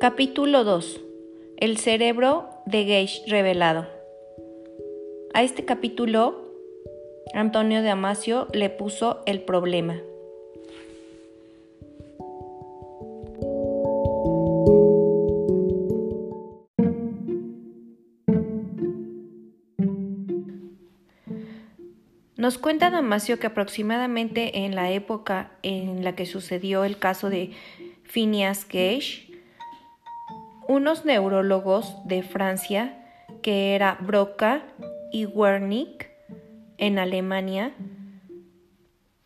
Capítulo 2. El cerebro de Gage revelado. A este capítulo, Antonio de Amasio le puso el problema. Nos cuenta Damasio que aproximadamente en la época en la que sucedió el caso de Phineas Gage, unos neurólogos de Francia, que era Broca y Wernicke, en Alemania,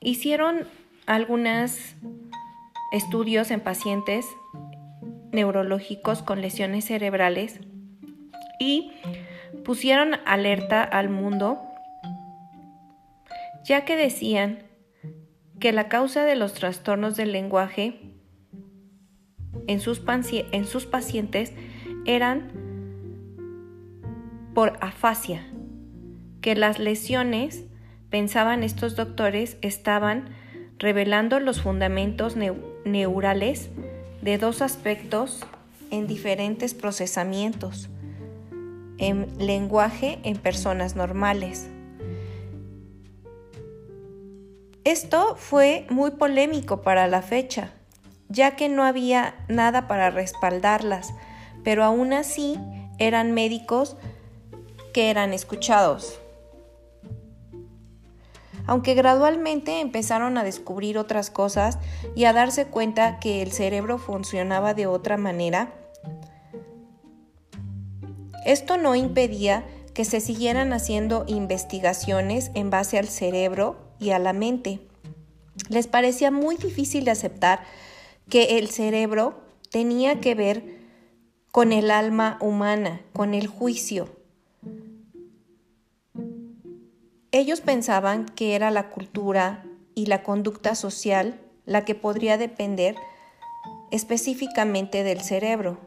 hicieron algunos estudios en pacientes neurológicos con lesiones cerebrales y pusieron alerta al mundo ya que decían que la causa de los trastornos del lenguaje en sus, en sus pacientes eran por afasia, que las lesiones, pensaban estos doctores, estaban revelando los fundamentos neurales de dos aspectos en diferentes procesamientos, en lenguaje en personas normales. Esto fue muy polémico para la fecha, ya que no había nada para respaldarlas, pero aún así eran médicos que eran escuchados. Aunque gradualmente empezaron a descubrir otras cosas y a darse cuenta que el cerebro funcionaba de otra manera, esto no impedía que se siguieran haciendo investigaciones en base al cerebro y a la mente. Les parecía muy difícil de aceptar que el cerebro tenía que ver con el alma humana, con el juicio. Ellos pensaban que era la cultura y la conducta social la que podría depender específicamente del cerebro.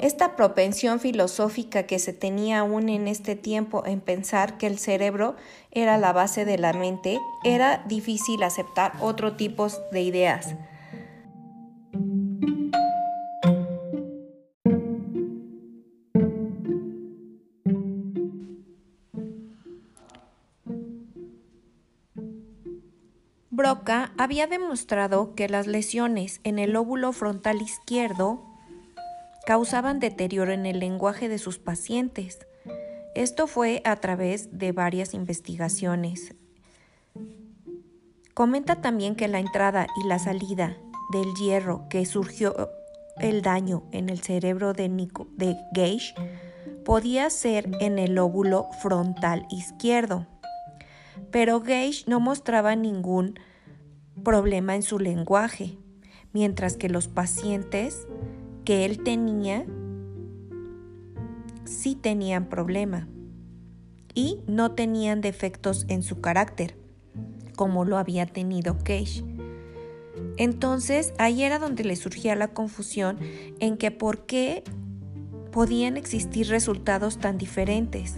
Esta propensión filosófica que se tenía aún en este tiempo en pensar que el cerebro era la base de la mente, era difícil aceptar otro tipo de ideas. Broca había demostrado que las lesiones en el lóbulo frontal izquierdo causaban deterioro en el lenguaje de sus pacientes. Esto fue a través de varias investigaciones. Comenta también que la entrada y la salida del hierro que surgió el daño en el cerebro de, de Gage podía ser en el lóbulo frontal izquierdo. Pero Gage no mostraba ningún problema en su lenguaje, mientras que los pacientes que él tenía sí tenían problema y no tenían defectos en su carácter, como lo había tenido Cage. Entonces ahí era donde le surgía la confusión en que por qué podían existir resultados tan diferentes.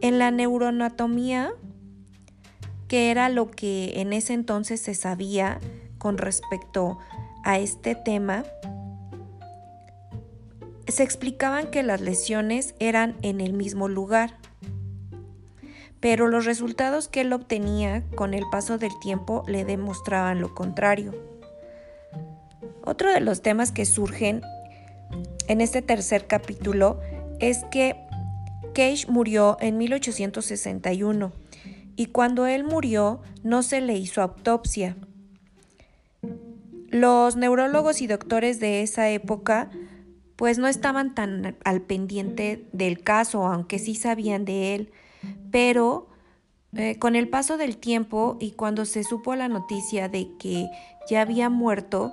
En la neuroanatomía, que era lo que en ese entonces se sabía con respecto a este tema, se explicaban que las lesiones eran en el mismo lugar, pero los resultados que él obtenía con el paso del tiempo le demostraban lo contrario. Otro de los temas que surgen en este tercer capítulo es que Cage murió en 1861 y cuando él murió no se le hizo autopsia. Los neurólogos y doctores de esa época pues no estaban tan al pendiente del caso, aunque sí sabían de él, pero eh, con el paso del tiempo y cuando se supo la noticia de que ya había muerto,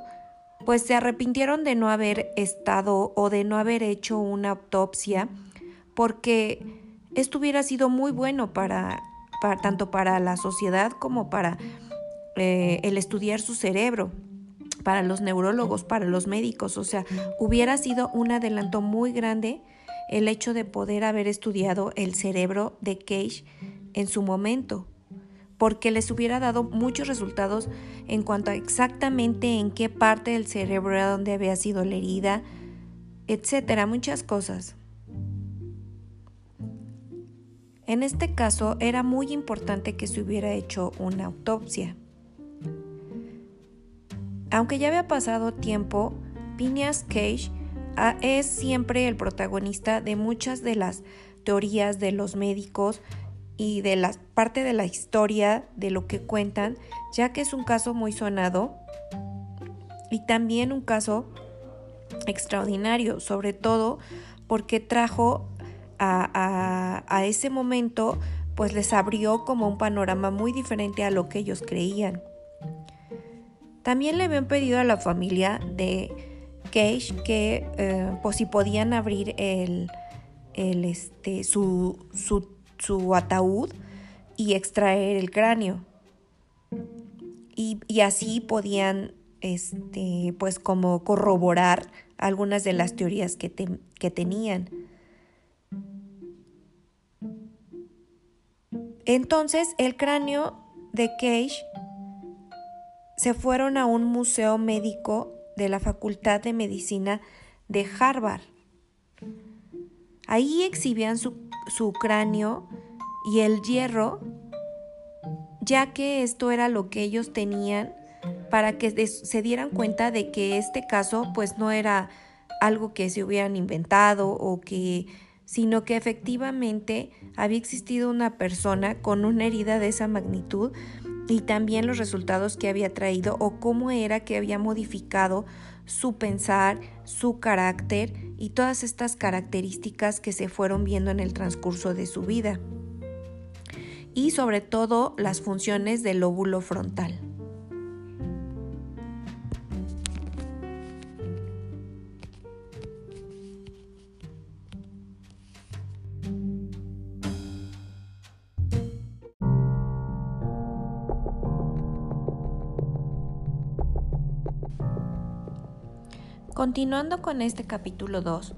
pues se arrepintieron de no haber estado o de no haber hecho una autopsia, porque esto hubiera sido muy bueno para, tanto para la sociedad como para eh, el estudiar su cerebro para los neurólogos, para los médicos. O sea, hubiera sido un adelanto muy grande el hecho de poder haber estudiado el cerebro de Cage en su momento, porque les hubiera dado muchos resultados en cuanto a exactamente en qué parte del cerebro era donde había sido la herida, etcétera, muchas cosas. En este caso era muy importante que se hubiera hecho una autopsia. Aunque ya había pasado tiempo, Phineas Cage ah, es siempre el protagonista de muchas de las teorías de los médicos y de la parte de la historia de lo que cuentan, ya que es un caso muy sonado y también un caso extraordinario, sobre todo porque trajo a, a, ese momento, pues les abrió como un panorama muy diferente a lo que ellos creían. También le habían pedido a la familia de Cage que eh, pues si podían abrir el, el este, su, su su ataúd y extraer el cráneo. Y, así podían, este, pues como corroborar algunas de las teorías que, que tenían. Entonces el cráneo de Cage se fueron a un museo médico de la Facultad de Medicina de Harvard. Ahí exhibían su su cráneo y el hierro, ya que esto era lo que ellos tenían para que se dieran cuenta de que este caso pues no era algo que se hubieran inventado o que sino que efectivamente había existido una persona con una herida de esa magnitud y también los resultados que había traído o cómo era que había modificado su pensar, su carácter y todas estas características que se fueron viendo en el transcurso de su vida. Y sobre todo las funciones del lóbulo frontal. Continuando con este capítulo 2,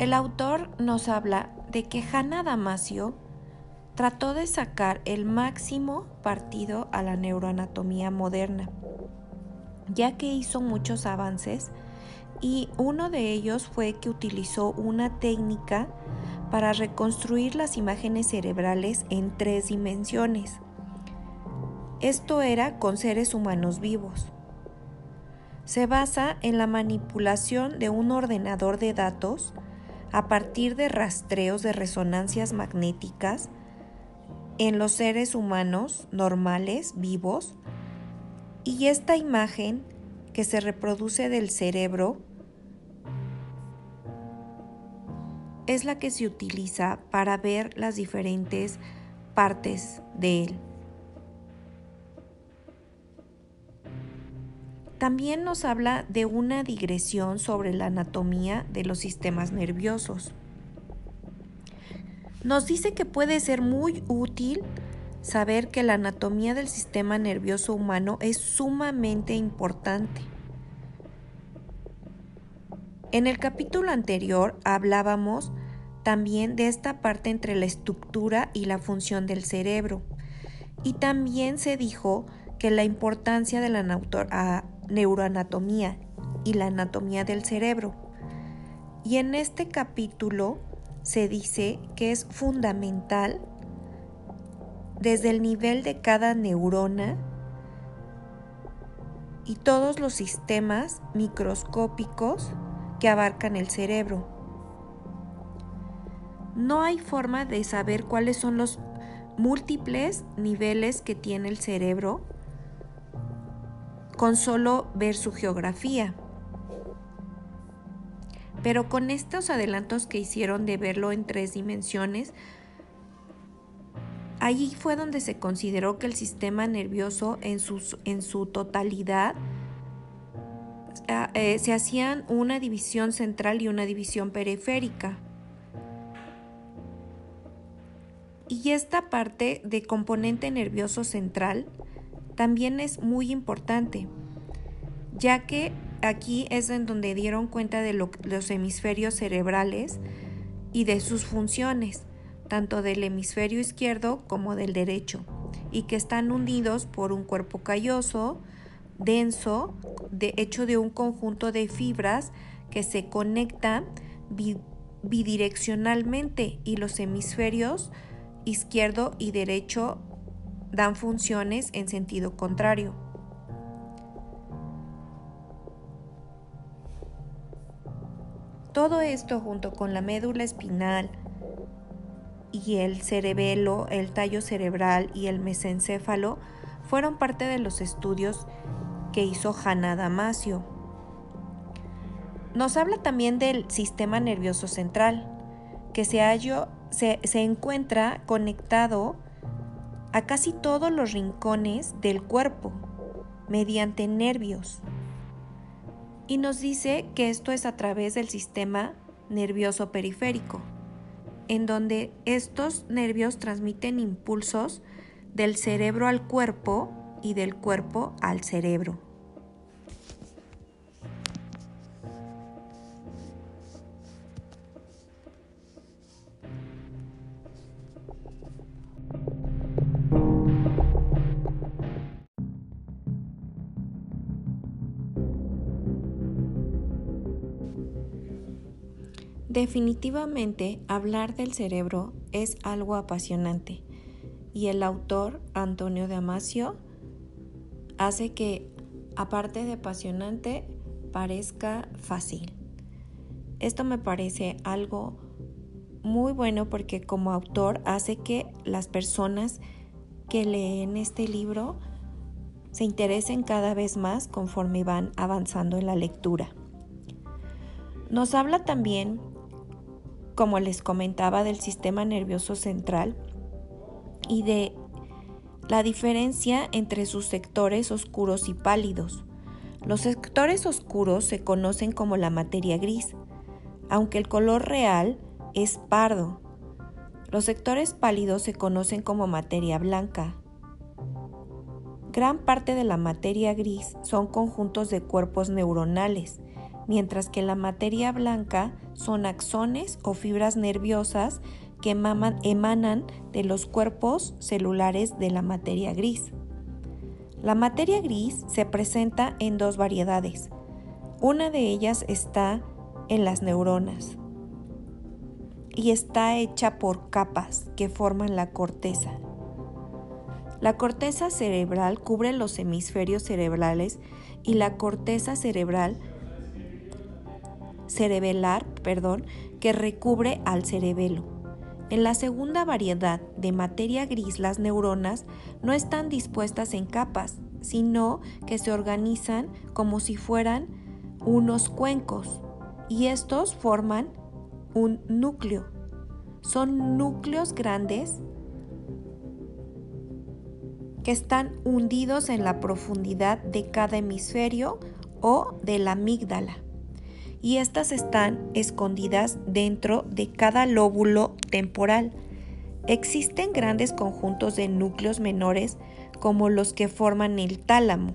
el autor nos habla de que Hannah Damasio trató de sacar el máximo partido a la neuroanatomía moderna, ya que hizo muchos avances y uno de ellos fue que utilizó una técnica para reconstruir las imágenes cerebrales en tres dimensiones. Esto era con seres humanos vivos se basa en la manipulación de un ordenador de datos a partir de rastreos de resonancias magnéticas en los seres humanos normales, vivos, y esta imagen que se reproduce del cerebro es la que se utiliza para ver las diferentes partes de él. También nos habla de una digresión sobre la anatomía de los sistemas nerviosos. Nos dice que puede ser muy útil saber que la anatomía del sistema nervioso humano es sumamente importante. En el capítulo anterior hablábamos también de esta parte entre la estructura y la función del cerebro. Y también se dijo que la importancia de la neuroanatomía y la anatomía del cerebro. Y en este capítulo se dice que es fundamental desde el nivel de cada neurona y todos los sistemas microscópicos que abarcan el cerebro. No hay forma de saber cuáles son los múltiples niveles que tiene el cerebro con solo ver su geografía. Pero con estos adelantos que hicieron de verlo en tres dimensiones, allí fue donde se consideró que el sistema nervioso en, en su totalidad ah, eh, se hacían una división central y una división periférica. Y esta parte de componente nervioso central también es muy importante, ya que aquí es en donde dieron cuenta de los hemisferios cerebrales y de sus funciones, tanto del hemisferio izquierdo como del derecho, y que están unidos por un cuerpo calloso, denso, de, hecho de un conjunto de fibras que se conectan bidireccionalmente y los hemisferios izquierdo y derecho dan funciones en sentido contrario. Todo esto junto con la médula espinal y el cerebelo, el tallo cerebral y el mesencéfalo fueron parte de los estudios que hizo Hanna Damasio. Nos habla también del sistema nervioso central, que se, se, se encuentra conectado a casi todos los rincones del cuerpo mediante nervios. Y nos dice que esto es a través del sistema nervioso periférico, en donde estos nervios transmiten impulsos del cerebro al cuerpo y del cuerpo al cerebro. Definitivamente hablar del cerebro es algo apasionante y el autor Antonio Damasio hace que, aparte de apasionante, parezca fácil. Esto me parece algo muy bueno porque como autor hace que las personas que leen este libro se interesen cada vez más conforme van avanzando en la lectura. Nos habla también como les comentaba, del sistema nervioso central y de la diferencia entre sus sectores oscuros y pálidos. Los sectores oscuros se conocen como la materia gris, aunque el color real es pardo. Los sectores pálidos se conocen como materia blanca. Gran parte de la materia gris son conjuntos de cuerpos neuronales, mientras que la materia blanca son axones o fibras nerviosas que emanan de los cuerpos celulares de la materia gris. La materia gris se presenta en dos variedades. Una de ellas está en las neuronas y está hecha por capas que forman la corteza. La corteza cerebral cubre los hemisferios cerebrales y la corteza cerebral cerebelar, perdón, que recubre al cerebelo. En la segunda variedad de materia gris, las neuronas no están dispuestas en capas, sino que se organizan como si fueran unos cuencos y estos forman un núcleo. Son núcleos grandes que están hundidos en la profundidad de cada hemisferio o de la amígdala y estas están escondidas dentro de cada lóbulo temporal. Existen grandes conjuntos de núcleos menores como los que forman el tálamo,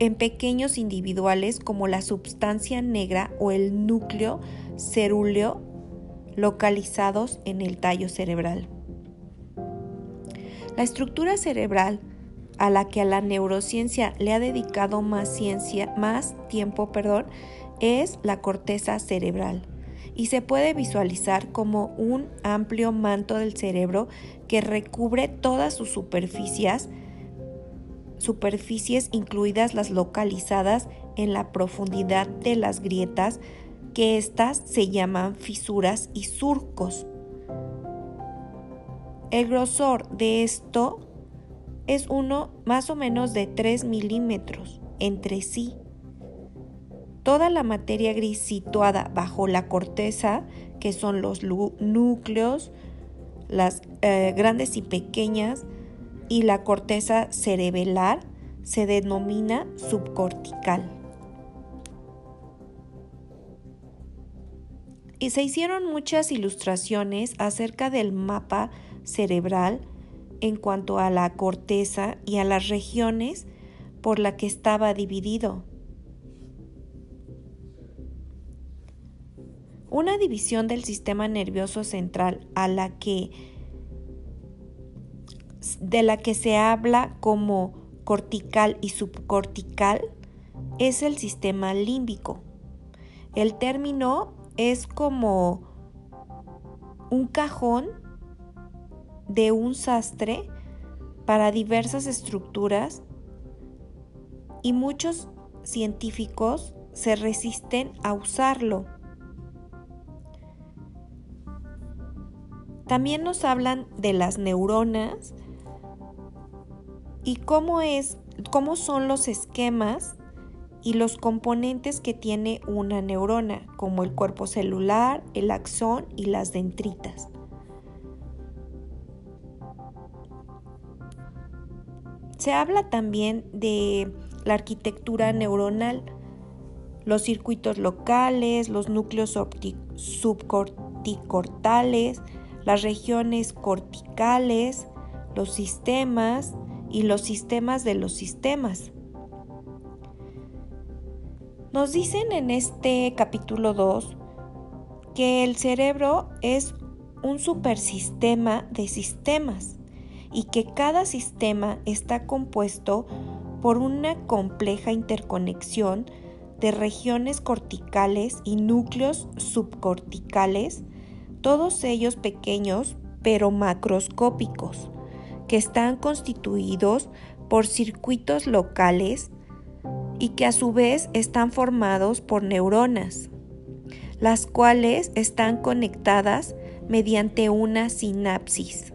en pequeños individuales como la sustancia negra o el núcleo cerúleo localizados en el tallo cerebral. La estructura cerebral a la que a la neurociencia le ha dedicado más ciencia, más tiempo, perdón, es la corteza cerebral y se puede visualizar como un amplio manto del cerebro que recubre todas sus superficies, superficies incluidas las localizadas en la profundidad de las grietas, que éstas se llaman fisuras y surcos. El grosor de esto es uno más o menos de 3 milímetros entre sí. Toda la materia gris situada bajo la corteza, que son los núcleos, las eh, grandes y pequeñas, y la corteza cerebelar, se denomina subcortical. Y se hicieron muchas ilustraciones acerca del mapa cerebral en cuanto a la corteza y a las regiones por la que estaba dividido. una división del sistema nervioso central a la que de la que se habla como cortical y subcortical es el sistema límbico. El término es como un cajón de un sastre para diversas estructuras y muchos científicos se resisten a usarlo. También nos hablan de las neuronas y cómo es cómo son los esquemas y los componentes que tiene una neurona, como el cuerpo celular, el axón y las dendritas. Se habla también de la arquitectura neuronal, los circuitos locales, los núcleos subcorticortales, las regiones corticales, los sistemas y los sistemas de los sistemas. Nos dicen en este capítulo 2 que el cerebro es un supersistema de sistemas y que cada sistema está compuesto por una compleja interconexión de regiones corticales y núcleos subcorticales, todos ellos pequeños pero macroscópicos, que están constituidos por circuitos locales y que a su vez están formados por neuronas, las cuales están conectadas mediante una sinapsis.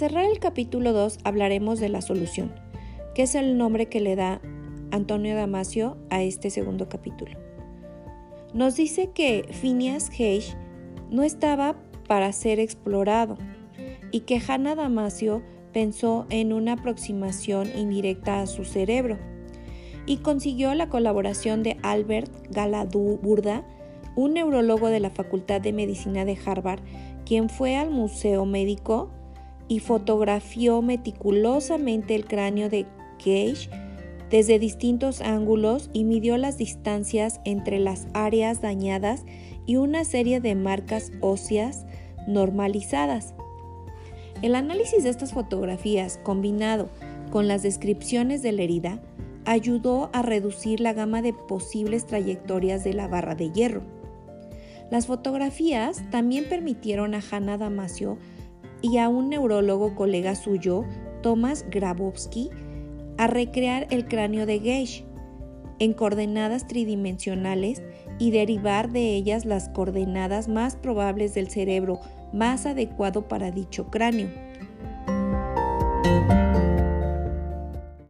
Cerrar el capítulo 2 hablaremos de la solución, que es el nombre que le da Antonio Damasio a este segundo capítulo. Nos dice que Phineas Gage no estaba para ser explorado y que Hannah Damasio pensó en una aproximación indirecta a su cerebro y consiguió la colaboración de Albert Galadú Burda, un neurólogo de la Facultad de Medicina de Harvard, quien fue al Museo Médico y fotografió meticulosamente el cráneo de Gage desde distintos ángulos y midió las distancias entre las áreas dañadas y una serie de marcas óseas normalizadas. El análisis de estas fotografías, combinado con las descripciones de la herida, ayudó a reducir la gama de posibles trayectorias de la barra de hierro. Las fotografías también permitieron a Hanna Damasio y a un neurólogo colega suyo, Thomas Grabowski, a recrear el cráneo de Gage en coordenadas tridimensionales y derivar de ellas las coordenadas más probables del cerebro más adecuado para dicho cráneo.